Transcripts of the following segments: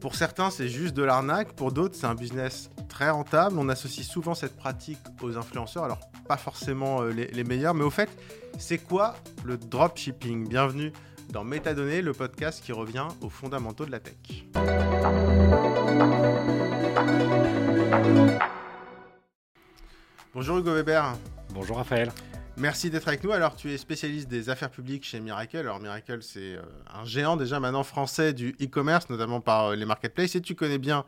pour certains, c'est juste de l'arnaque. Pour d'autres, c'est un business très rentable. On associe souvent cette pratique aux influenceurs. Alors, pas forcément euh, les, les meilleurs, mais au fait, c'est quoi le dropshipping? Bienvenue dans Métadonnées, le podcast qui revient aux fondamentaux de la tech. Bonjour Hugo Weber. Bonjour Raphaël. Merci d'être avec nous. Alors, tu es spécialiste des affaires publiques chez Miracle. Alors, Miracle, c'est euh, un géant déjà maintenant français du e-commerce, notamment par euh, les marketplaces. Et tu connais bien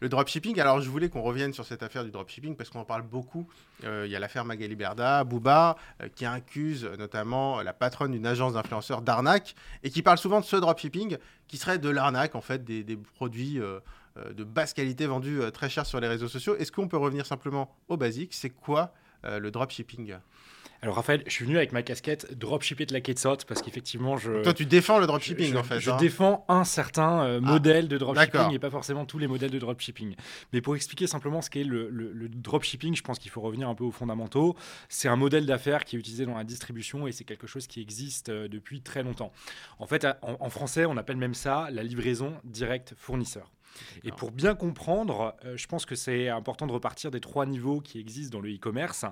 le dropshipping. Alors, je voulais qu'on revienne sur cette affaire du dropshipping parce qu'on en parle beaucoup. Euh, il y a l'affaire Magali Berda, qui accuse notamment la patronne d'une agence d'influenceurs d'arnaque et qui parle souvent de ce dropshipping qui serait de l'arnaque, en fait, des, produits de basse qualité vendus très cher sur les réseaux sociaux. Est-ce qu'on peut revenir simplement au basique? C'est quoi le dropshipping? Alors Raphaël, je suis venu avec ma casquette dropshipper de la Quetzot parce qu'effectivement je. Toi tu défends le dropshipping en fait. Je hein. défends un certain euh, ah, modèle de dropshipping et pas forcément tous les modèles de dropshipping. Mais pour expliquer simplement ce qu'est le, le, dropshipping, je pense qu'il faut revenir un peu aux fondamentaux. C'est un modèle d'affaires qui est utilisé dans la distribution et c'est quelque chose qui existe euh, depuis très longtemps. En fait, en français, on appelle même ça la livraison directe fournisseur. Et pour bien comprendre, euh, je pense que c'est important de repartir des trois niveaux qui existent dans le e-commerce.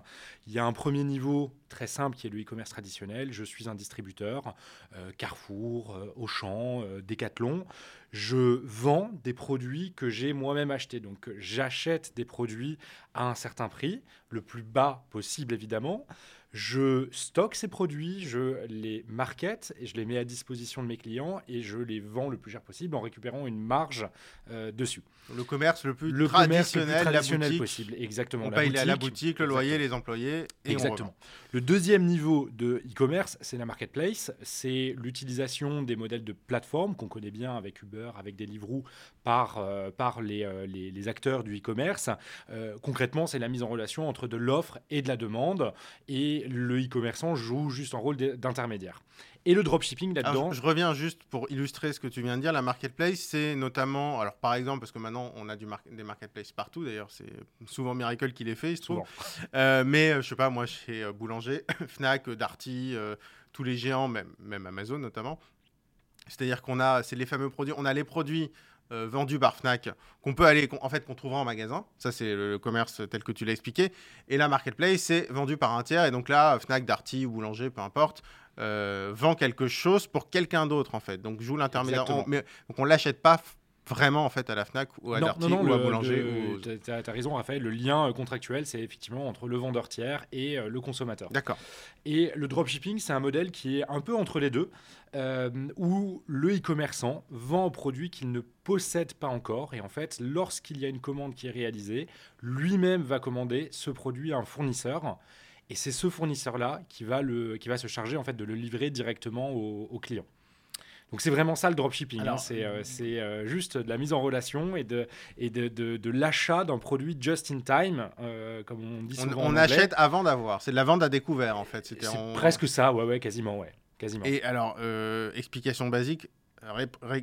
Il y a un premier niveau très simple qui est le e-commerce traditionnel. Je suis un distributeur, euh, Carrefour, euh, Auchan, Decathlon. Je vends des produits que j'ai moi-même achetés. Donc j'achète des produits à un certain prix, le plus bas possible évidemment. Je stocke ces produits, je les market et je les mets à disposition de mes clients et je les vends le plus cher possible en récupérant une marge euh, dessus. Le commerce le plus traditionnel, traditionnel possible, exactement. On paye à la boutique, le loyer, les employés. Et exactement. le deuxième niveau de e-commerce, c'est la marketplace. C'est l'utilisation des modèles de plateforme qu'on connaît bien avec Uber, avec Deliveroo, par, euh, par les, euh, les, les, acteurs du e-commerce. concrètement, c'est la mise en relation entre de l'offre et de la demande. Et le e-commerçant joue juste un rôle d'intermédiaire. Et le dropshipping là-dedans. Je reviens juste pour illustrer ce que tu viens de dire. La marketplace, c'est notamment, alors par exemple, parce que maintenant on a du des marketplaces partout. D'ailleurs, c'est souvent Miracle qui les fait, il se trouve. Euh, mais euh, je sais pas, moi, chez euh, Boulanger, Fnac, Darty, tous les géants, même, même Amazon notamment. C'est-à-dire qu'on a, c'est les fameux produits. On a les produits euh, vendu par Fnac qu'on peut aller, en fait, qu'on trouvera en magasin. Ça, c'est le, commerce tel que tu l'as expliqué. Et la marketplace, c'est vendu par un tiers. Et donc là, Fnac, Darty ou Boulanger, peu importe, euh, vend quelque chose pour quelqu'un d'autre, en fait. Donc joue l'intermédiaire. Mais, donc on l'achète pas vraiment en fait à la Fnac ou à Darty ou à Boulanger. Tu as, raison Raphaël, le lien euh, contractuel c'est effectivement entre le vendeur tiers et le consommateur. D'accord. Et le dropshipping c'est un modèle qui est un peu entre les deux. Euh, où le e-commerçant vend un produit qu'il ne possède pas encore. Et en fait, lorsqu'il y a une commande qui est réalisée, lui-même va commander ce produit à un fournisseur. Et c'est ce fournisseur-là qui, va qui va se charger en fait, de le livrer directement au, client. Donc c'est vraiment ça le dropshipping. Hein. C'est euh, euh, juste de la mise en relation et de, et de, de, l'achat d'un produit just in time, comme on dit souvent. On, on achète avant d'avoir. C'est de la vente à découvert en fait. C'est presque ça, ouais, ouais, quasiment, ouais. Et alors, euh, explication basique,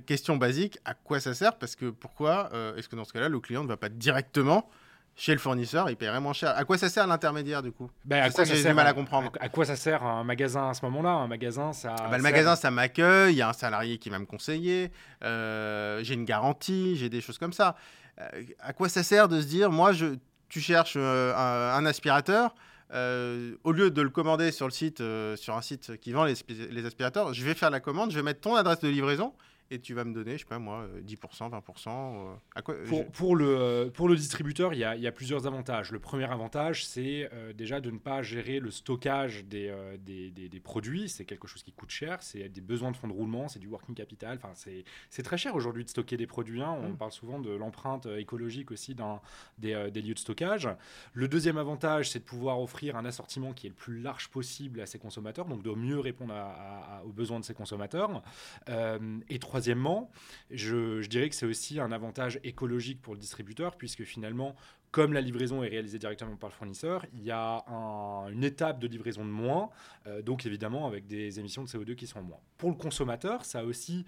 question basique, à quoi ça sert? Parce que pourquoi euh, est-ce que dans ce cas-là, le client ne va pas directement chez le fournisseur, il paierait moins cher. À quoi ça sert l'intermédiaire du coup? Ben, à quoi ça, j'ai mal à comprendre. À, quoi ça sert un magasin à ce moment-là? Un magasin, ça. Ah ben, le magasin, ça m'accueille. Il y a un salarié qui va me conseiller. Euh, j'ai une garantie. J'ai des choses comme ça. à quoi ça sert de se dire, moi, je, tu cherches un aspirateur euh, au lieu de le commander sur le site, euh, sur un site qui vend les, les, aspirateurs, je vais faire la commande, je vais mettre ton adresse de livraison et tu vas me donner, je sais pas moi, 10%, 20%. Euh, à quoi, pour, pour, le, pour le distributeur, il y a, y a, plusieurs avantages. Le premier avantage, c'est euh, déjà de ne pas gérer le stockage des, euh, des, des, produits. C'est quelque chose qui coûte cher, c'est des besoins de fonds de roulement, c'est du working capital. Enfin, c'est très cher aujourd'hui de stocker des produits. Hein. On mmh. parle souvent de l'empreinte écologique aussi dans des, des, lieux de stockage. Le deuxième avantage, c'est de pouvoir offrir un assortiment qui est le plus large possible à ses consommateurs, donc de mieux répondre à, aux besoins de ses consommateurs. et troisièmement, je, dirais que c'est aussi un avantage écologique pour le distributeur, puisque finalement, comme la livraison est réalisée directement par le fournisseur, il y a une étape de livraison de moins, donc évidemment avec des émissions de CO2 qui sont moins. Pour le consommateur, ça a aussi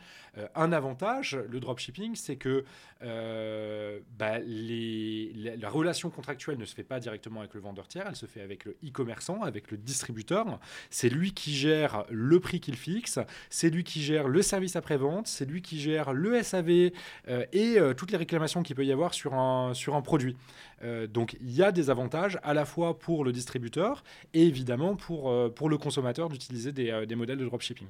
un avantage, le dropshipping, c'est que bah, les, la, relation contractuelle ne se fait pas directement avec le vendeur tiers, elle se fait avec le e-commerçant, avec le distributeur. C'est lui qui gère le prix qu'il fixe, c'est lui qui gère le service après-vente, c'est lui qui gère le SAV et toutes les réclamations qu'il peut y avoir sur un produit. Euh, donc il y a des avantages à la fois pour le distributeur et évidemment pour, euh, le consommateur d'utiliser des, euh, des, modèles de dropshipping.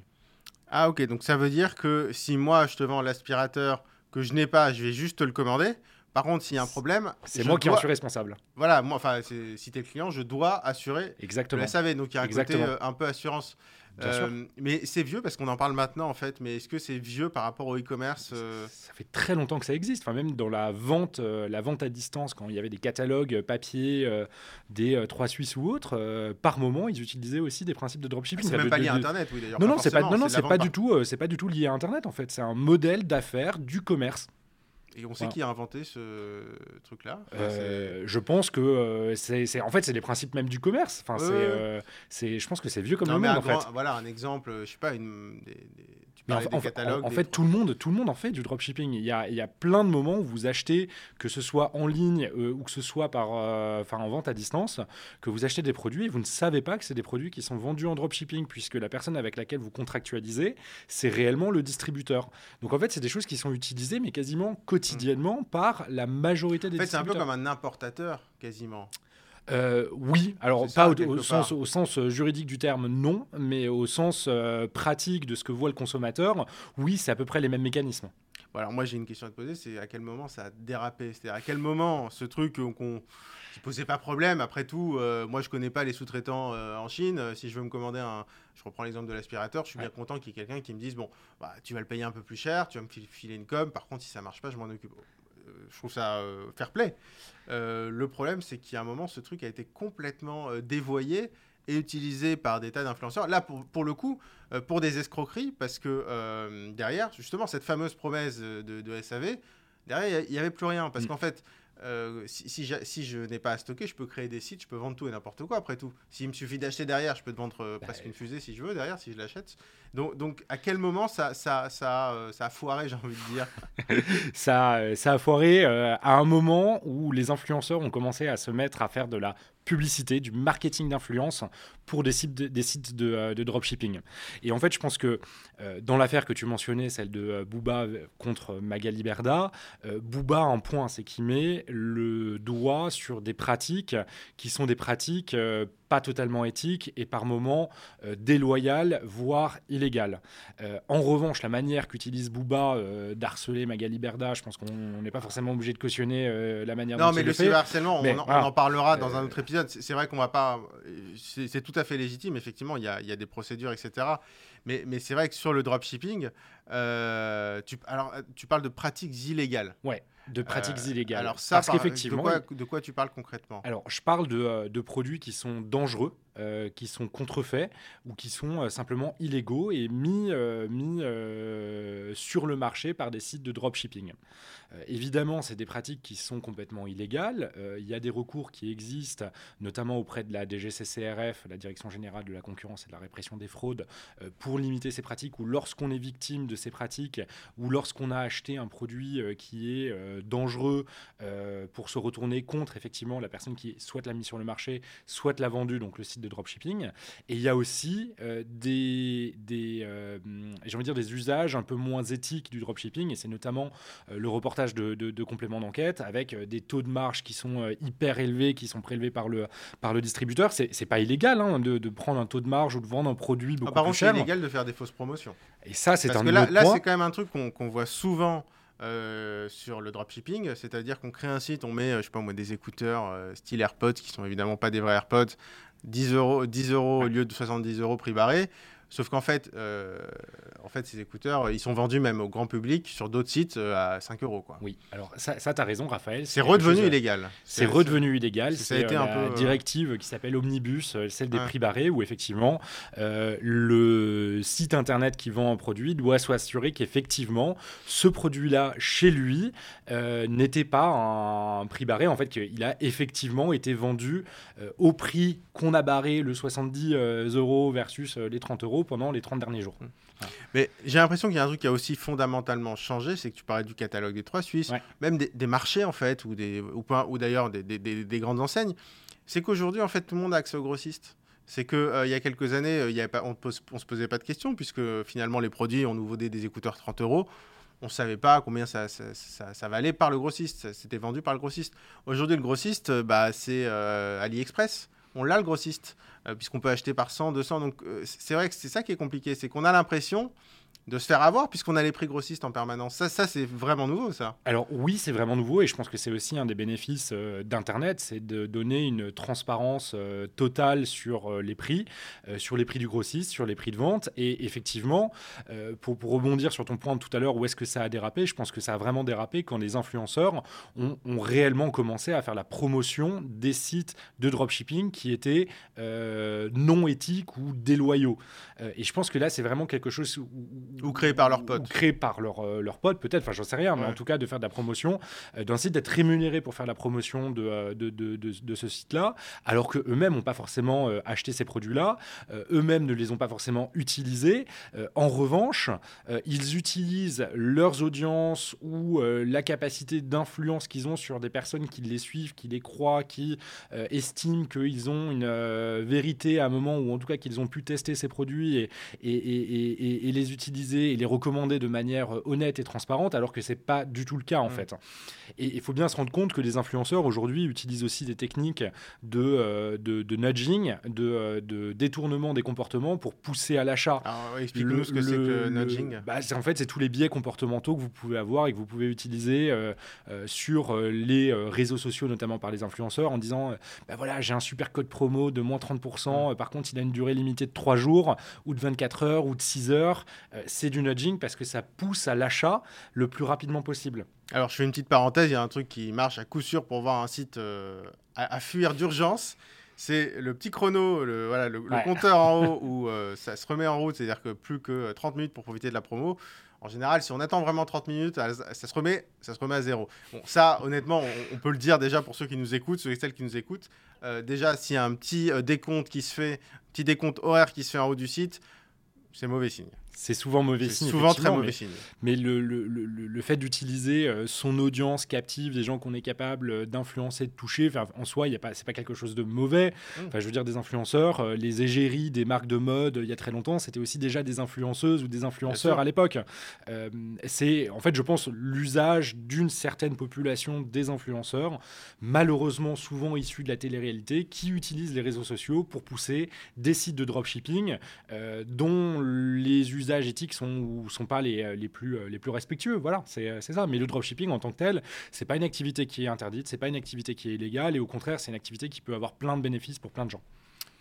Ah ok, donc ça veut dire que si moi je te vends l'aspirateur que je n'ai pas, je vais juste te le commander. Par contre, s'il y a un problème, c'est moi qui en suis responsable. Voilà, moi, enfin, si tu es le client, je dois assurer Exactement. le SAV. Donc il y a un côté un peu assurance. Euh, mais c'est vieux parce qu'on en parle maintenant en fait. Mais est-ce que c'est vieux par rapport au e-commerce euh Ça fait très longtemps que ça existe. Enfin, même dans la vente, euh, la vente à distance, quand il y avait des catalogues papier, des trois Suisses ou autres, par moment, ils utilisaient aussi des principes de dropshipping. C'est même pas lié à Internet, oui d'ailleurs. Non, non, c'est pas, non, non, c'est pas du tout, c'est pas du tout lié à Internet en fait. C'est un modèle d'affaires du commerce. Et on sait qui a inventé ce truc-là euh, Je pense que euh, c'est, en fait, c'est les principes même du commerce. Enfin, euh, c'est, je pense que c'est vieux comme le monde. En fait. Voilà un exemple, je sais pas, une, des, en, fait, tout le, monde, tout le monde en fait du dropshipping. Il y a, il y a plein de moments où vous achetez, que ce soit en ligne euh, ou que ce soit par, euh, enfin en vente à distance, que vous achetez des produits et vous ne savez pas que c'est des produits qui sont vendus en dropshipping puisque la personne avec laquelle vous contractualisez, c'est réellement le distributeur. Donc en fait, c'est des choses qui sont utilisées mais quasiment quotidiennement par la majorité des en fait, C'est un peu comme un importateur quasiment. Euh, oui, alors pas au, sens, au, sens, euh, juridique du terme, non, mais au sens euh, pratique de ce que voit le consommateur, oui, c'est à peu près les mêmes mécanismes. alors moi j'ai une question à te poser, c'est à quel moment ça a dérapé? C'est-à-dire à quel moment ce truc qu'on qui posait pas problème, après tout, moi je connais pas les sous-traitants en Chine, si je veux me commander un, je reprends l'exemple de l'aspirateur, je suis bien content qu'il y ait quelqu'un qui me dise, bon, bah, tu vas le payer un peu plus cher, tu vas me filer une com, par contre si ça marche pas, je m'en occupe je trouve ça euh, fair play. Euh, le problème, c'est qu'il y a un moment, ce truc a été complètement euh, dévoyé et utilisé par des tas d'influenceurs. Là, pour, pour, le coup, pour des escroqueries, parce que derrière, justement, cette fameuse promesse de, SAV, derrière, il n'y avait plus rien. Parce mm. qu'en fait, si, si, je n'ai pas à stocker, je peux créer des sites, je peux vendre tout et n'importe quoi après tout. S'il me suffit d'acheter derrière, je peux te vendre bah, presque une fusée si je veux derrière, si je l'achète. Donc, donc, à quel moment ça, ça, ça, euh, ça a foiré, j'ai envie de dire? Ça, euh, ça a foiré euh, à un moment où les influenceurs ont commencé à se mettre à faire de la publicité, du marketing d'influence pour des sites, de, de, dropshipping. Et en fait, je pense que dans l'affaire que tu mentionnais, celle de Booba contre Magali Berda, Booba, un point, c'est qu'il met le doigt sur des pratiques qui sont des pratiques pas totalement éthiques et par moments déloyales, voire illégal. Euh, en revanche, la manière qu'utilise Booba euh, d'harceler Magali Berda, je pense qu'on n'est pas forcément obligé de cautionner euh, la manière non, dont mais le, le harcèlement, on, en parlera dans un autre épisode. C'est vrai qu'on va pas. C'est tout à fait légitime, effectivement, il y a, y a, des procédures, etc. Mais, mais c'est vrai que sur le dropshipping, tu, alors, tu parles de pratiques illégales. Ouais de pratiques illégales. Alors ça, Parce qu'effectivement, de quoi, de quoi, tu parles concrètement? Alors, je parle de, de, produits qui sont dangereux, euh, qui sont contrefaits ou qui sont euh, simplement illégaux et mis, euh, mis sur le marché par des sites de dropshipping. évidemment, c'est des pratiques qui sont complètement illégales. Il y a des recours qui existent, notamment auprès de la DGCCRF, la Direction générale de la concurrence et de la répression des fraudes, pour limiter ces pratiques ou lorsqu'on est victime de ces pratiques ou lorsqu'on a acheté un produit qui est dangereux pour se retourner contre effectivement la personne qui soit l'a mis sur le marché, soit l'a vendu, donc le site de dropshipping. Et il y a aussi euh, des, euh, dire des usages un peu moins éthiques du dropshipping. Et c'est notamment euh, le reportage de, de, compléments d'enquête avec des taux de marge qui sont hyper élevés, qui sont prélevés par le, par le distributeur. C'est pas illégal hein, de, de, prendre un taux de marge ou de vendre un produit beaucoup ah, plus cher. c'est illégal de faire des fausses promotions. Et ça, c'est un que là, là c'est quand même un truc qu'on voit souvent. Sur le dropshipping, c'est-à-dire qu'on crée un site, on met, je sais pas moi, des écouteurs style AirPods qui sont évidemment pas des vrais AirPods, 10 euros, 10 euros au lieu de 70 euros prix barré. Sauf qu'en fait, euh, en fait, ces écouteurs, ils sont vendus même au grand public sur d'autres sites euh, à 5 euros. Quoi. Oui, alors ça, ça tu as raison, Raphaël. C'est redevenu illégal. C'est redevenu illégal. C'est été un peu. directive qui s'appelle Omnibus, celle des prix barrés, où effectivement, le site internet qui vend un produit doit s'assurer qu'effectivement, ce produit-là, chez lui, n'était pas un prix barré. En fait, qu'il a effectivement été vendu au prix qu'on a barré, le 70 euros versus les 30 euros pendant les 30 derniers jours. Mmh. Mais j'ai l'impression qu'il y a un truc qui a aussi fondamentalement changé, c'est que tu parlais du catalogue des trois Suisses, même des, marchés en fait, ou, des, ou, ou d'ailleurs des, des, grandes enseignes. C'est qu'aujourd'hui, en fait, tout le monde a accès aux grossistes. C'est qu'il euh, il y a quelques années, euh, il y avait pas, on ne se posait pas de questions, puisque finalement, les produits, on nous vendait des écouteurs 30 euros on ne savait pas combien ça, ça, ça, valait par le grossiste. C'était vendu par le grossiste. Aujourd'hui, le grossiste, bah, c'est euh, AliExpress on l'a le grossiste, euh, puisqu'on peut acheter par 100, 200. Donc euh, c'est vrai que c'est ça qui est compliqué, c'est qu'on a l'impression de se faire avoir puisqu'on a les prix grossistes en permanence. Ça, ça c'est vraiment nouveau, ça. Alors oui, c'est vraiment nouveau et je pense que c'est aussi un des bénéfices euh, d'Internet, c'est de donner une transparence euh, totale sur euh, les prix, sur les prix du grossiste, sur les prix de vente. Et effectivement, pour, rebondir sur ton point de tout à l'heure, où est-ce que ça a dérapé Je pense que ça a vraiment dérapé quand les influenceurs ont, réellement commencé à faire la promotion des sites de dropshipping qui étaient non éthiques ou déloyaux. et je pense que là, c'est vraiment quelque chose où, ou créé par leurs potes. Ou créé par leurs euh, potes, peut-être, enfin j'en sais rien, mais en tout cas de faire de la promotion euh, d'un site, d'être rémunéré pour faire la promotion de, euh, de, de, de, ce site-là, alors qu'eux-mêmes n'ont pas forcément acheté ces produits-là, eux-mêmes ne les ont pas forcément utilisés. en revanche, ils utilisent leurs audiences ou la capacité d'influence qu'ils ont sur des personnes qui les suivent, qui les croient, qui estiment qu'ils ont une vérité à un moment où en tout cas qu'ils ont pu tester ces produits et, et, et, et les utiliser et les recommander de manière euh, honnête et transparente, alors que c'est pas du tout le cas en mm. fait. Et il faut bien se rendre compte que les influenceurs aujourd'hui utilisent aussi des techniques de, euh, de, nudging, de, euh, de, détournement des comportements pour pousser à l'achat. Explique-nous ce que c'est que le nudging. Bah, en fait, c'est tous les biais comportementaux que vous pouvez avoir et que vous pouvez utiliser sur les réseaux sociaux, notamment par les influenceurs, en disant bah voilà, j'ai un super code promo de moins 30%, mm. par contre, il a une durée limitée de 3 jours, ou de 24 heures, ou de 6 heures c'est du nudging parce que ça pousse à l'achat le plus rapidement possible. Alors, je fais une petite parenthèse, il y a un truc qui marche à coup sûr pour voir un site euh, à, fuir d'urgence. C'est le petit chrono, le, voilà, le, compteur en haut où euh, ça se remet en route, c'est-à-dire que plus que 30 minutes pour profiter de la promo. En général, si on attend vraiment 30 minutes, ça se remet, ça se remet à zéro. Bon, ça, honnêtement, on, peut le dire déjà pour ceux qui nous écoutent, ceux et celles qui nous écoutent. Euh, déjà, s'il y a un petit décompte qui se fait, petit décompte horaire qui se fait en haut du site, c'est mauvais signe. C'est souvent mauvais signe. Souvent très mauvais signe. Mais le, le, le, le fait d'utiliser euh, son audience captive, des gens qu'on est capable euh, d'influencer, de toucher, en soi, ce n'est pas, quelque chose de mauvais. Mmh. Enfin, je veux dire, des influenceurs, euh, les égéries des marques de mode, il y a très longtemps, c'était aussi déjà des influenceuses ou des influenceurs à l'époque. c'est, en fait, je pense, l'usage d'une certaine population des influenceurs, malheureusement souvent issus de la télé-réalité, qui utilisent les réseaux sociaux pour pousser des sites de dropshipping dont les usages usages éthiques sont ou sont pas les, euh, plus, euh, les plus respectueux. Voilà, c'est ça. Mais le dropshipping en tant que tel, c'est pas une activité qui est interdite, c'est pas une activité qui est illégale, et au contraire, c'est une activité qui peut avoir plein de bénéfices pour plein de gens.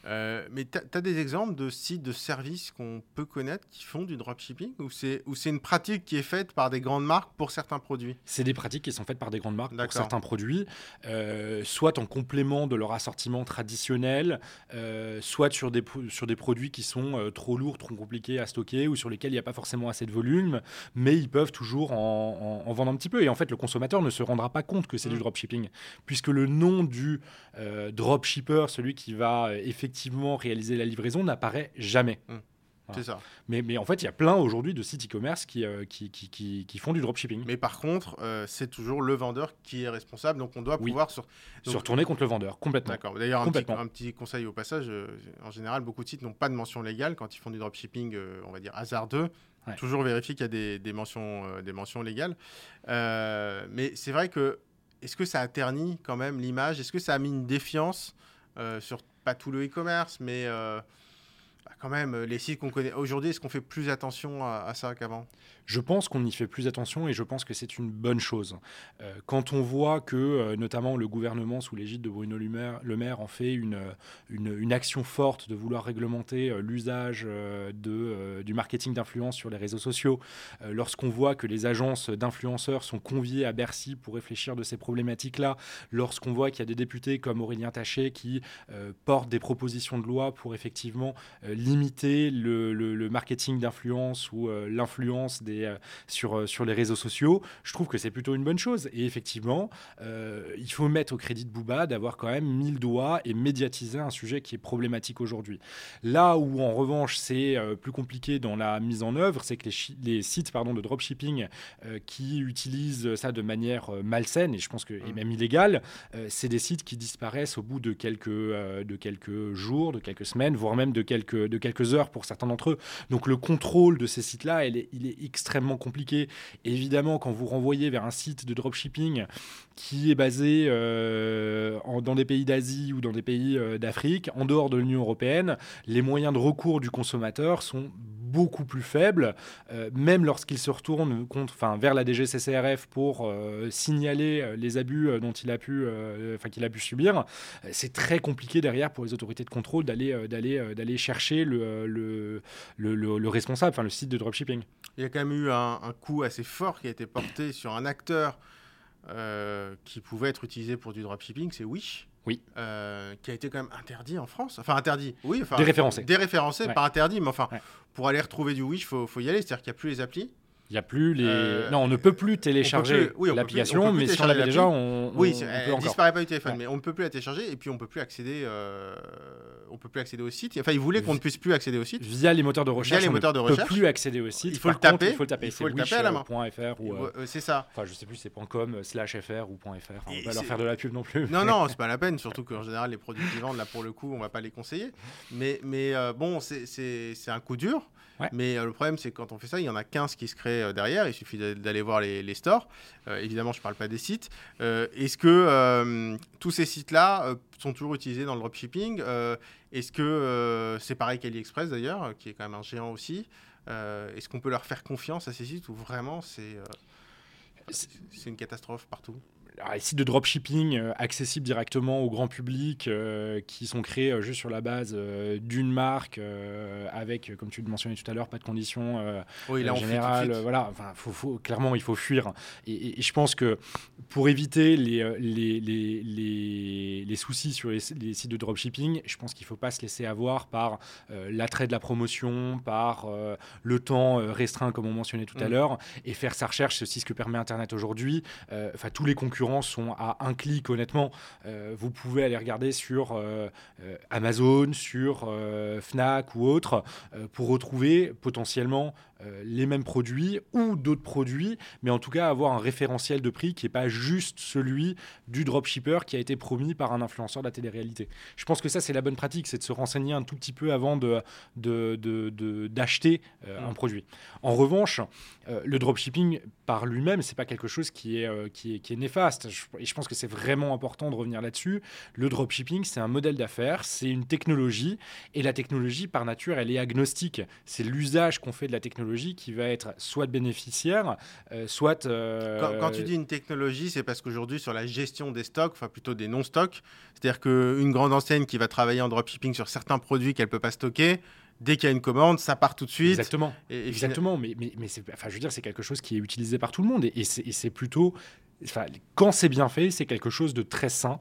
Euh, mais tu as, des exemples de sites de services qu'on peut connaître qui font du dropshipping ou c'est une pratique qui est faite par des grandes marques pour certains produits? C'est des pratiques qui sont faites par des grandes marques pour certains produits, euh, soit en complément de leur assortiment traditionnel, euh, soit sur des, sur des produits qui sont trop lourds, trop compliqués à stocker ou sur lesquels il n'y a pas forcément assez de volume, mais ils peuvent toujours en, vendre un petit peu. Et en fait, le consommateur ne se rendra pas compte que c'est du mmh. dropshipping, puisque le nom du dropshipper, celui qui va effectivement effectivement réaliser la livraison n'apparaît jamais. Mmh. C'est ça. Mais, mais, en fait, il y a plein aujourd'hui de sites e-commerce qui, euh, qui, qui, qui, font du dropshipping. Mais par contre, euh, c'est toujours le vendeur qui est responsable, donc on doit pouvoir sur... se retourner contre le vendeur, complètement. D'accord. D'ailleurs, un, un, petit conseil au passage, euh, en général, beaucoup de sites n'ont pas de mention légale quand ils font du dropshipping, on va dire hasardeux. Toujours vérifier qu'il y a des, des mentions, des mentions légales. mais c'est vrai que, est-ce que ça a terni quand même l'image? Est-ce que ça a mis une défiance sur pas tout le e-commerce, mais euh, bah, quand même, les sites qu'on connaît aujourd'hui, est-ce qu'on fait plus attention à, ça qu'avant? Je pense qu'on y fait plus attention et je pense que c'est une bonne chose. Euh, quand on voit que, euh, notamment, le gouvernement, sous l'égide de Bruno Le Maire, en fait une, une, action forte de vouloir réglementer euh, l'usage du marketing d'influence sur les réseaux sociaux, lorsqu'on voit que les agences d'influenceurs sont conviées à Bercy pour réfléchir de ces problématiques-là, lorsqu'on voit qu'il y a des députés comme Aurélien Taché qui portent des propositions de loi pour effectivement limiter le, le marketing d'influence ou l'influence des euh, sur, euh, sur les réseaux sociaux, je trouve que c'est plutôt une bonne chose. Et effectivement, euh, il faut mettre au crédit de Booba d'avoir quand même mis le doigt et médiatiser un sujet qui est problématique aujourd'hui. Là où, en revanche, c'est plus compliqué dans la mise en œuvre, c'est que les, les, sites pardon, de dropshipping qui utilisent ça de manière malsaine, et je pense que et mmh. même illégale, c'est des sites qui disparaissent au bout de quelques, de quelques jours, de quelques semaines, voire même de quelques, de quelques heures pour certains d'entre eux. Donc le contrôle de ces sites-là, il est extrêmement extrêmement compliqué. évidemment, quand vous renvoyez vers un site de dropshipping qui est basé euh, dans des pays d'Asie ou dans des pays euh, d'Afrique, en dehors de l'Union européenne, les moyens de recours du consommateur sont beaucoup plus faibles, euh, même lorsqu'il se retourne contre, enfin, vers la DGCCRF pour signaler les abus dont il a pu, enfin, qu'il a pu subir. C'est très compliqué derrière pour les autorités de contrôle d'aller, d'aller, d'aller chercher le, le, le, le responsable, enfin le site de dropshipping. Il y a quand même eu un, coup assez fort qui a été porté sur un acteur euh, qui pouvait être utilisé pour du dropshipping, c'est Wish. Oui. Euh, qui a été quand même interdit en France. Enfin, interdit, oui. Enfin, déréférencé. Déréférencé, pas interdit, mais enfin, pour aller retrouver du Wish, il faut, faut, y aller. C'est-à-dire qu'il n'y a plus les applis. Il n'y a plus les. Euh, non, on ne peut plus télécharger l'application, mais si on l'avait déjà, on. Oui, elle ne disparaît pas du téléphone, mais on ne peut plus la télécharger et puis on ne peut plus accéder. Euh... On peut plus accéder au site. Enfin, ils voulaient qu'on ne puisse plus accéder au site. Via les moteurs de recherche. Via les moteurs de recherche. On ne peut plus accéder au site. Il faut le taper. il faut le taper. Il faut le taper à la main. .fr ou. Euh, c'est ça. Enfin, je sais plus, c'est .com slash fr ou .fr. on va pas leur faire de la pub non plus. Non, non, c'est pas la peine. Surtout qu'en général, les produits qu'ils vendent là pour le coup, on va pas les conseiller. Mais, mais euh, bon, c'est un coup dur. Mais euh, le problème, c'est que quand on fait ça, il y en a 15 qui se créent euh, derrière. Il suffit d'aller voir les, stores. Euh, évidemment, je ne parle pas des sites. Est-ce que tous ces sites-là sont toujours utilisés dans le dropshipping Est-ce que c'est pareil qu'AliExpress d'ailleurs, qui est quand même un géant aussi Est-ce qu'on peut leur faire confiance à ces sites ou vraiment c'est c'est une catastrophe partout? Les sites de dropshipping euh, accessibles directement au grand public, euh, qui sont créés euh, juste sur la base d'une marque, avec, comme tu le mentionnais tout à l'heure, pas de conditions oui, générales. voilà, enfin, faut, clairement, il faut fuir. Et, je pense que pour éviter les, les, les, les, soucis sur les, sites de dropshipping, je pense qu'il ne faut pas se laisser avoir par l'attrait de la promotion, par le temps restreint, comme on mentionnait tout à mm. l'heure, et faire sa recherche. C'est aussi ce que permet Internet aujourd'hui. Enfin, tous les concurrents sont à un clic, honnêtement. Euh, vous pouvez aller regarder sur euh, euh, Amazon, sur Fnac ou autre pour retrouver potentiellement euh, les mêmes produits ou d'autres produits, mais en tout cas avoir un référentiel de prix qui n'est pas juste celui du dropshipper qui a été promis par un influenceur de la télé-réalité. Je pense que ça, c'est la bonne pratique, c'est de se renseigner un tout petit peu avant d'acheter de, de, de, euh, un produit. En revanche, euh, le dropshipping par lui-même, c'est pas quelque chose qui est, qui est, qui est néfaste. et je pense que c'est vraiment important de revenir là-dessus. Le dropshipping, c'est un modèle d'affaires, c'est une technologie, et la technologie, par nature, elle est agnostique. C'est l'usage qu'on fait de la technologie qui va être soit bénéficiaire, euh, soit... Euh, quand, tu dis une technologie, c'est parce qu'aujourd'hui, sur la gestion des stocks, enfin plutôt des non-stocks, c'est-à-dire qu'une grande enseigne qui va travailler en dropshipping sur certains produits qu'elle ne peut pas stocker, dès qu'il y a une commande, ça part tout de suite. Exactement. Exactement. Mais, mais, mais enfin, je veux dire, c'est quelque chose qui est utilisé par tout le monde. Et, et c'est plutôt. Enfin, quand c'est bien fait, c'est quelque chose de très sain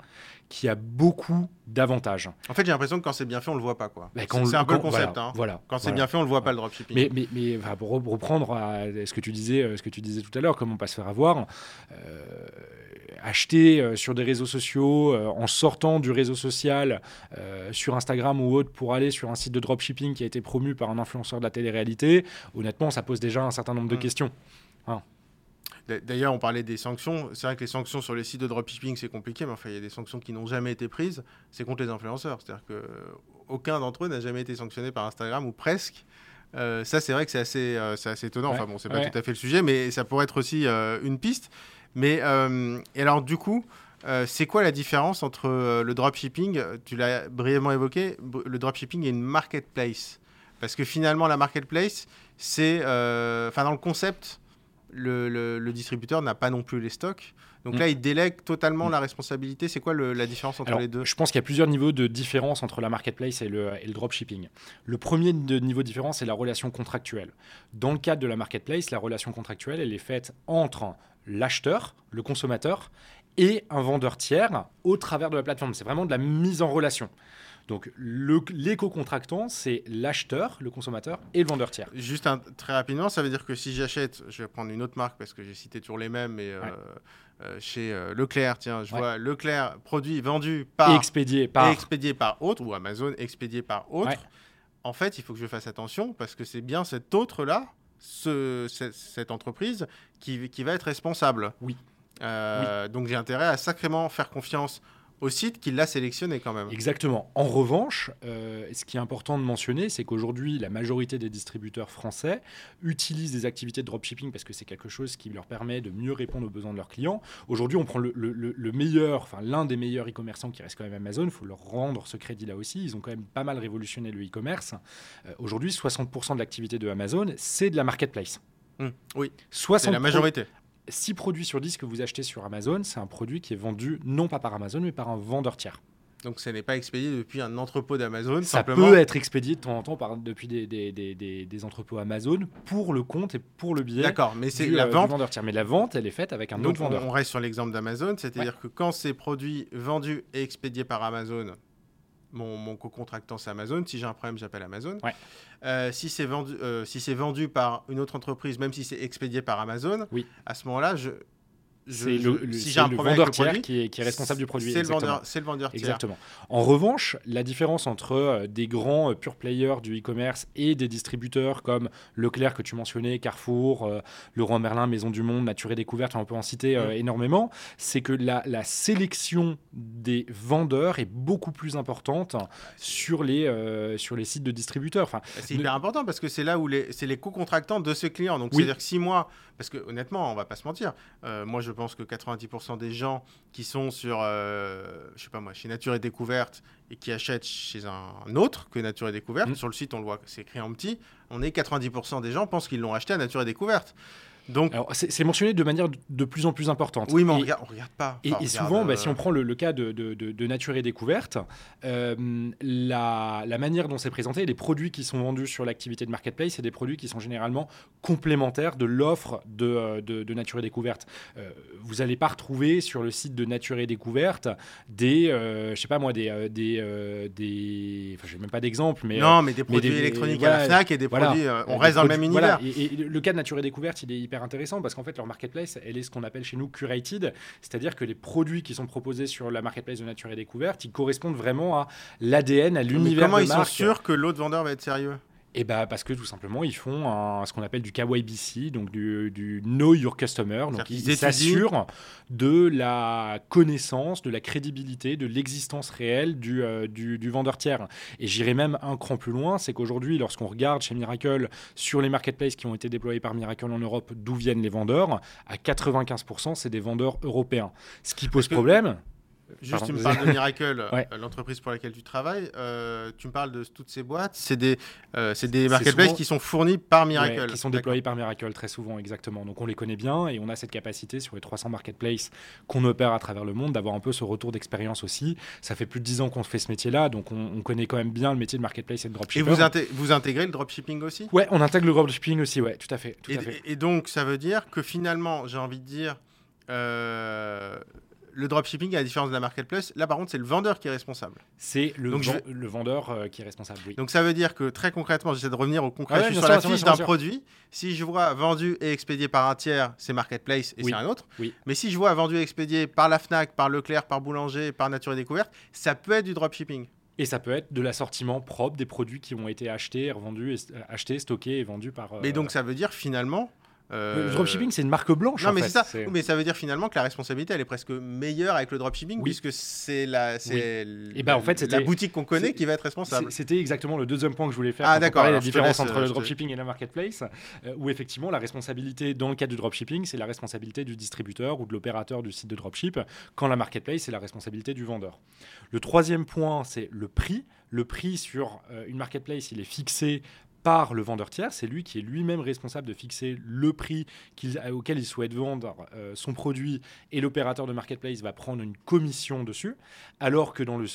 qui a beaucoup d'avantages. En fait, j'ai l'impression que quand c'est bien fait, on le voit pas. quoi. C'est un peu le concept. Voilà, hein. Quand c'est bien fait, on le voit pas le dropshipping. Mais, mais, mais pour reprendre à ce que tu disais, euh, ce que tu disais tout à l'heure, comment pas se faire avoir, euh, acheter euh, sur des réseaux sociaux, en sortant du réseau social, sur Instagram ou autre, pour aller sur un site de dropshipping qui a été promu par un influenceur de la télé-réalité, honnêtement, ça pose déjà un certain nombre de mm. questions. Hein. D'ailleurs, on parlait des sanctions. C'est vrai que les sanctions sur les sites de dropshipping, c'est compliqué, mais enfin, il y a des sanctions qui n'ont jamais été prises. C'est contre les influenceurs. C'est-à-dire qu'aucun d'entre eux n'a jamais été sanctionné par Instagram, ou presque. Euh, ça, c'est vrai que c'est assez, euh, assez étonnant. Enfin, bon, c'est pas tout à fait le sujet, mais ça pourrait être aussi euh, une piste. Mais, et alors, du coup, c'est quoi la différence entre le dropshipping, tu l'as brièvement évoqué, le dropshipping et une marketplace? Parce que finalement, la marketplace, c'est, enfin dans le concept, le, distributeur n'a pas non plus les stocks. Donc mm. là, il délègue totalement mm. la responsabilité. C'est quoi la différence entre les deux Je pense qu'il y a plusieurs niveaux de différence entre la marketplace et le, dropshipping. Le premier niveau de différence, c'est la relation contractuelle. Dans le cadre de la marketplace, la relation contractuelle, elle est faite entre l'acheteur, le consommateur, et un vendeur tiers au travers de la plateforme. C'est vraiment de la mise en relation. Donc l'éco-contractant, c'est l'acheteur, le consommateur et le vendeur tiers. Juste très rapidement, ça veut dire que si j'achète, je vais prendre une autre marque parce que j'ai cité toujours les mêmes, mais euh, euh, chez euh, Leclerc, tiens, je vois Leclerc produit vendu par expédié par expédié par autre ou Amazon expédié par autre. En fait, il faut que je fasse attention parce que c'est bien cet autre là, ce, cette, entreprise qui, qui, va être responsable. Oui. oui. Donc j'ai intérêt à sacrément faire confiance au site qui l'a sélectionné quand même. Exactement. En revanche, euh, ce qui est important de mentionner, c'est qu'aujourd'hui, la majorité des distributeurs français utilisent des activités de dropshipping parce que c'est quelque chose qui leur permet de mieux répondre aux besoins de leurs clients. Aujourd'hui, on prend le, meilleur, enfin l'un des meilleurs e-commerçants qui reste quand même Amazon. Il faut leur rendre ce crédit-là aussi. Ils ont quand même pas mal révolutionné le e-commerce. Euh, aujourd'hui, 60% de l'activité de Amazon, c'est de la marketplace. Mmh, oui, c'est la majorité. 6 produits sur 10 que vous achetez sur Amazon, c'est un produit qui est vendu non pas par Amazon, mais par un vendeur tiers. Donc ce n'est pas expédié depuis un entrepôt d'Amazon. Ça peut être expédié de temps en temps par, depuis des, des, des, des, entrepôts Amazon pour le compte et pour le billet. D'accord, mais c'est la euh, vente. vendeur tiers. Mais la vente, elle est faite avec un autre vendeur. On reste sur l'exemple d'Amazon, c'est-à-dire que quand ces produits vendus et expédiés par Amazon mon, co-contractant, c'est Amazon. Si j'ai un problème, j'appelle Amazon. Euh, si c'est vendu, euh, si vendu par une autre entreprise, même si c'est expédié par Amazon, oui. à ce moment-là, je, c'est le, vendeur tiers qui, est, responsable du produit. C'est le, vendeur, le vendeur tiers. Exactement. En revanche, la différence entre euh, des grands pure players du e-commerce et des distributeurs comme Leclerc que tu mentionnais, Carrefour, Laurent Merlin, Maison du Monde, Nature et Découverte, on peut en citer mm. énormément, c'est que la, la, sélection des vendeurs est beaucoup plus importante sur les, sur les sites de distributeurs. Enfin, c'est hyper important parce que c'est là où les, c'est les co-contractants de ce client. Donc, c'est-à-dire que si moi, parce que honnêtement, on va pas se mentir, moi je pense que 90% des gens qui sont sur, euh, je sais pas moi, chez Nature et Découverte et qui achètent chez un autre que Nature et Découverte, mmh. sur le site on le voit, c'est écrit en petit, on est 90% des gens pensent qu'ils l'ont acheté à Nature et Découverte. Donc, c'est mentionné de manière de plus en plus importante. Oui, mais on, ne regarde, regarde, pas. et, souvent, bah, si on euh, prend le, cas de, de, Nature et Découverte, euh, la, la, manière dont c'est présenté, les produits qui sont vendus sur l'activité de marketplace, c'est des produits qui sont généralement complémentaires de l'offre de, euh, Nature et Découverte. vous n'allez pas retrouver sur le site de Nature et Découverte des, je sais pas moi, des, des, des enfin, j'ai même pas d'exemple, mais non, mais des produits électroniques à la Fnac et des produits, on reste dans le même univers. Et, et, le cas de Nature et Découverte, il est hyper intéressant parce qu'en fait, leur marketplace, elle est ce qu'on appelle chez nous curated, c'est-à-dire que les produits qui sont proposés sur la marketplace de Nature et Découverte, ils correspondent vraiment à l'ADN, à l'univers. Comment ils sont sûrs que l'autre vendeur va être sérieux? Et bah parce que tout simplement ils font ce qu'on appelle du KYBC, donc du, du Know Your Customer, donc ils s'assurent de la connaissance, de la crédibilité, de l'existence réelle du, euh, du, du, vendeur tiers. Et j'irai même un cran plus loin, c'est qu'aujourd'hui lorsqu'on regarde chez Miracle sur les marketplaces qui ont été déployés par Miracle en Europe, d'où viennent les vendeurs, à 95% c'est des vendeurs européens. Ce qui pose problème. Juste, tu me parles de Miracle, euh, l'entreprise pour laquelle tu travailles. Euh, tu me parles de toutes ces boîtes. C'est des, euh, des marketplaces qui sont fournis par Miracle. qui sont déployés par Miracle très souvent, exactement. Donc on les connaît bien et on a cette capacité sur les 300 marketplaces qu'on opère à travers le monde d'avoir un peu ce retour d'expérience aussi. Ça fait plus de 10 ans qu'on fait ce métier-là, donc on, connaît quand même bien le métier de marketplace et de dropshipping. Et vous, vous intégrez le dropshipping aussi? Ouais, on intègre le dropshipping aussi, ouais, tout à fait. et, et, donc ça veut dire que finalement, j'ai envie de dire. Euh, le dropshipping, à la différence de la marketplace, là par contre, c'est le vendeur qui est responsable. C'est le, le, vendeur euh, qui est responsable, oui. Donc ça veut dire que très concrètement, j'essaie de revenir au concret, sur la fiche d'un produit. Si je vois vendu et expédié par un tiers, c'est marketplace et c'est un autre. Oui. Mais si je vois vendu et expédié par la Fnac, par Leclerc, par Boulanger, par Nature et Découverte, ça peut être du dropshipping. Et ça peut être de l'assortiment propre des produits qui ont été achetés, revendus, achetés, stockés et vendus par. Mais donc ça veut dire finalement le dropshipping, c'est une marque blanche. Non, mais c'est ça. Mais ça veut dire finalement que la responsabilité, elle est presque meilleure avec le dropshipping, puisque c'est la, c'est et ben, en fait, la boutique qu'on connaît qui va être responsable. C'était exactement le deuxième point que je voulais faire. Ah, d'accord. La différence entre le dropshipping et la marketplace, euh, où effectivement, la responsabilité dans le cadre du dropshipping, c'est la responsabilité du distributeur ou de l'opérateur du site de dropship, quand la marketplace, c'est la responsabilité du vendeur. Le troisième point, c'est le prix. Le prix sur euh, une marketplace, il est fixé par le vendeur tiers. C'est lui qui est lui-même responsable de fixer le prix auquel il souhaite vendre euh, son produit et l'opérateur de marketplace va prendre une commission dessus. Alors que dans, le,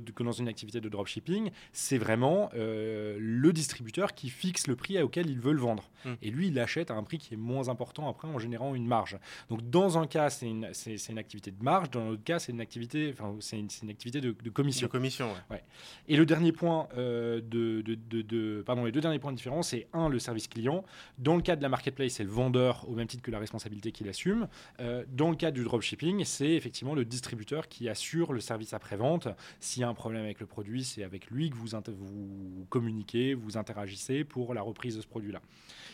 que dans une activité de dropshipping, c'est vraiment euh, le distributeur qui fixe le prix auquel il veut le vendre. Hmm. Et lui, il achète à un prix qui est moins important après en générant une marge. Donc dans un cas, c'est une, une, activité de marge, dans l'autre cas, c'est une activité, enfin, c'est une, une, activité de, commission. De commission, ouais. Et le dernier point euh, de, de, pardon, les deux derniers point de différence, c'est un, le service client. Dans le cas de la marketplace, c'est le vendeur au même titre que la responsabilité qu'il assume. Euh, dans le cas du dropshipping, c'est effectivement le distributeur qui assure le service après-vente. S'il y a un problème avec le produit, c'est avec lui que vous, vous communiquez, vous interagissez pour la reprise de ce produit-là.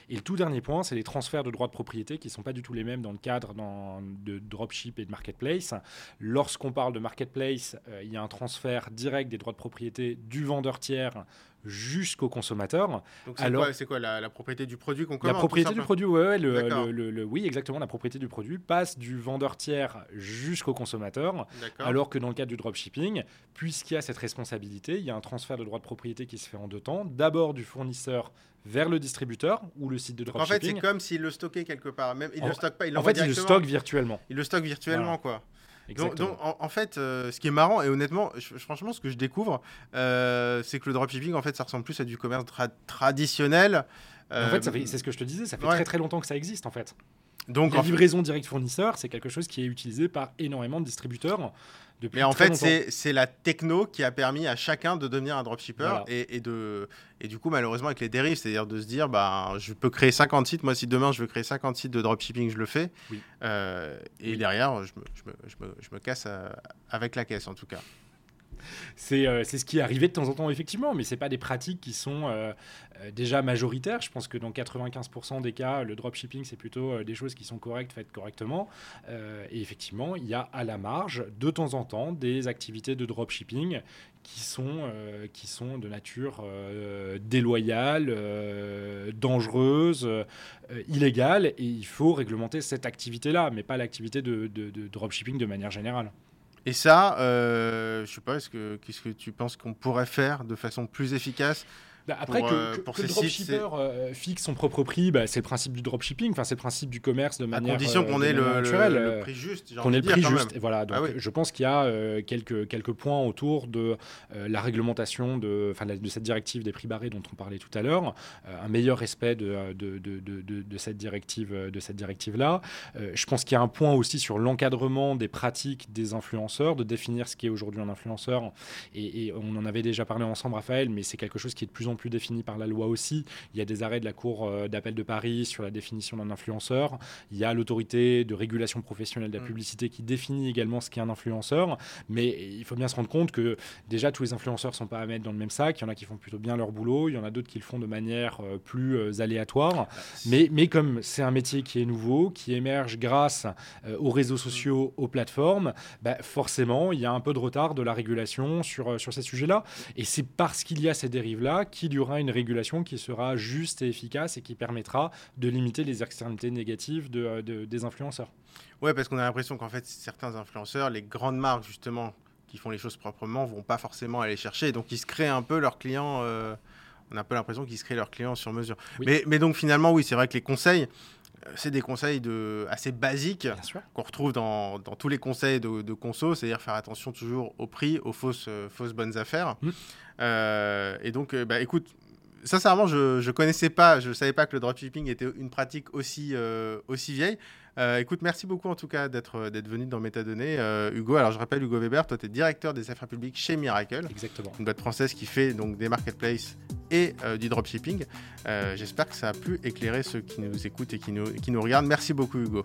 Et le tout dernier point, c'est les transferts de droits de propriété qui ne sont pas du tout les mêmes dans le cadre de dropship et de marketplace. Lorsqu'on parle de marketplace, euh, il y a un transfert direct des droits de propriété du vendeur tiers jusqu'au consommateur. Donc c'est quoi, quoi la, propriété du produit qu'on commande La propriété du produit, ouais, le, oui, exactement. La propriété du produit passe du vendeur tiers jusqu'au consommateur, alors que dans le cas du dropshipping, puisqu'il y a cette responsabilité, il y a un transfert de droits de propriété qui se fait en deux temps. D'abord du fournisseur vers le distributeur ou le site de dropshipping. En fait, c'est comme s'il le stockait quelque part. Même, il en, le stocke pas, il En fait, il le stocke virtuellement. Il le stocke virtuellement, quoi. Donc, en, fait, euh, ce qui est marrant, et honnêtement, franchement, ce que je découvre, euh, c'est que le dropshipping, en fait, ça ressemble plus à du commerce traditionnel. en fait, euh, c'est ce que je te disais, ça fait très très longtemps que ça existe, en fait. Donc, la livraison direct fournisseur, c'est quelque chose qui est utilisé par énormément de distributeurs. Mais en fait, c'est la techno qui a permis à chacun de devenir un dropshipper et, de, et du coup, malheureusement, avec les dérives, c'est-à-dire de se dire, bah, je peux créer 50 sites. Moi, si demain je veux créer 50 sites de dropshipping, je le fais. Euh, et derrière, je me, je, me, je, me, je me, casse euh, avec la caisse, en tout cas. Euh, c'est ce qui est arrivé de temps en temps, effectivement, mais ce pas des pratiques qui sont euh, euh, déjà majoritaires. Je pense que dans 95% des cas, le dropshipping, c'est plutôt des choses qui sont correctes, faites correctement. et effectivement, il y a à la marge, de temps en temps, des activités de dropshipping qui sont, qui sont de nature déloyale, dangereuse, illégale, et il faut réglementer cette activité-là, mais pas l'activité de dropshipping de manière générale. Et ça, euh, je sais pas, est-ce que, qu'est-ce que tu penses qu'on pourrait faire de façon plus efficace bah, après, que, euh, le dropshipper euh, fixe son propre prix, bah, c'est le principe du dropshipping, c'est le principe du commerce de manière. À condition qu'on ait le, prix juste. Qu'on ait le prix juste. Et voilà, donc ah je pense qu'il y a quelques, quelques points autour de la réglementation de, de cette directive des prix barrés dont on parlait tout à l'heure, un meilleur respect de, de, de, de cette directive-là. De cette directive -là. je pense qu'il y a un point aussi sur l'encadrement des pratiques des influenceurs, de définir ce qui est aujourd'hui un influenceur. Et, et, on en avait déjà parlé ensemble, Raphaël, mais c'est quelque chose qui est de plus en plus défini par la loi aussi. Il y a des arrêts de la Cour euh, d'appel de Paris sur la définition d'un influenceur. Il y a l'autorité de régulation professionnelle de la mm. publicité qui définit également ce qu'est un influenceur. Mais il faut bien se rendre compte que déjà tous les influenceurs ne sont pas à mettre dans le même sac. Il y en a qui font plutôt bien leur boulot, il y en a d'autres qui le font de manière euh, plus euh, aléatoire. Bah, mais, mais comme c'est un métier qui est nouveau, qui émerge grâce aux réseaux sociaux, aux plateformes, bah, forcément il y a un peu de retard de la régulation sur, sur ces sujets-là. Et c'est parce qu'il y a ces dérives-là qu'il y aura une régulation qui sera juste et efficace et qui permettra de limiter les externalités négatives de, des influenceurs. Ouais, parce qu'on a l'impression qu'en fait, certains influenceurs, les grandes marques justement, qui font les choses proprement, vont pas forcément aller chercher. Donc, ils se créent un peu leurs clients. Euh, on a un peu l'impression qu'ils se créent leurs clients sur mesure. Mais, mais, donc, finalement, oui, c'est vrai que les conseils, euh, c'est des conseils de, assez basiques qu'on retrouve dans, dans, tous les conseils de, de conso, c'est-à-dire faire attention toujours au prix, aux fausses, euh, fausses bonnes affaires. Mmh. Euh, et donc, bah, écoute, sincèrement, je ne connaissais pas, je ne savais pas que le dropshipping était une pratique aussi, aussi vieille. Euh, écoute, merci beaucoup en tout cas d'être euh, venu dans Métadonnées. Euh, Hugo, alors je rappelle Hugo Weber, toi tu es directeur des affaires publiques chez Miracle. Exactement. Une boîte française qui fait donc des marketplaces et du dropshipping. J'espère que ça a pu éclairer ceux qui nous écoutent et qui nous, regardent. Merci beaucoup Hugo.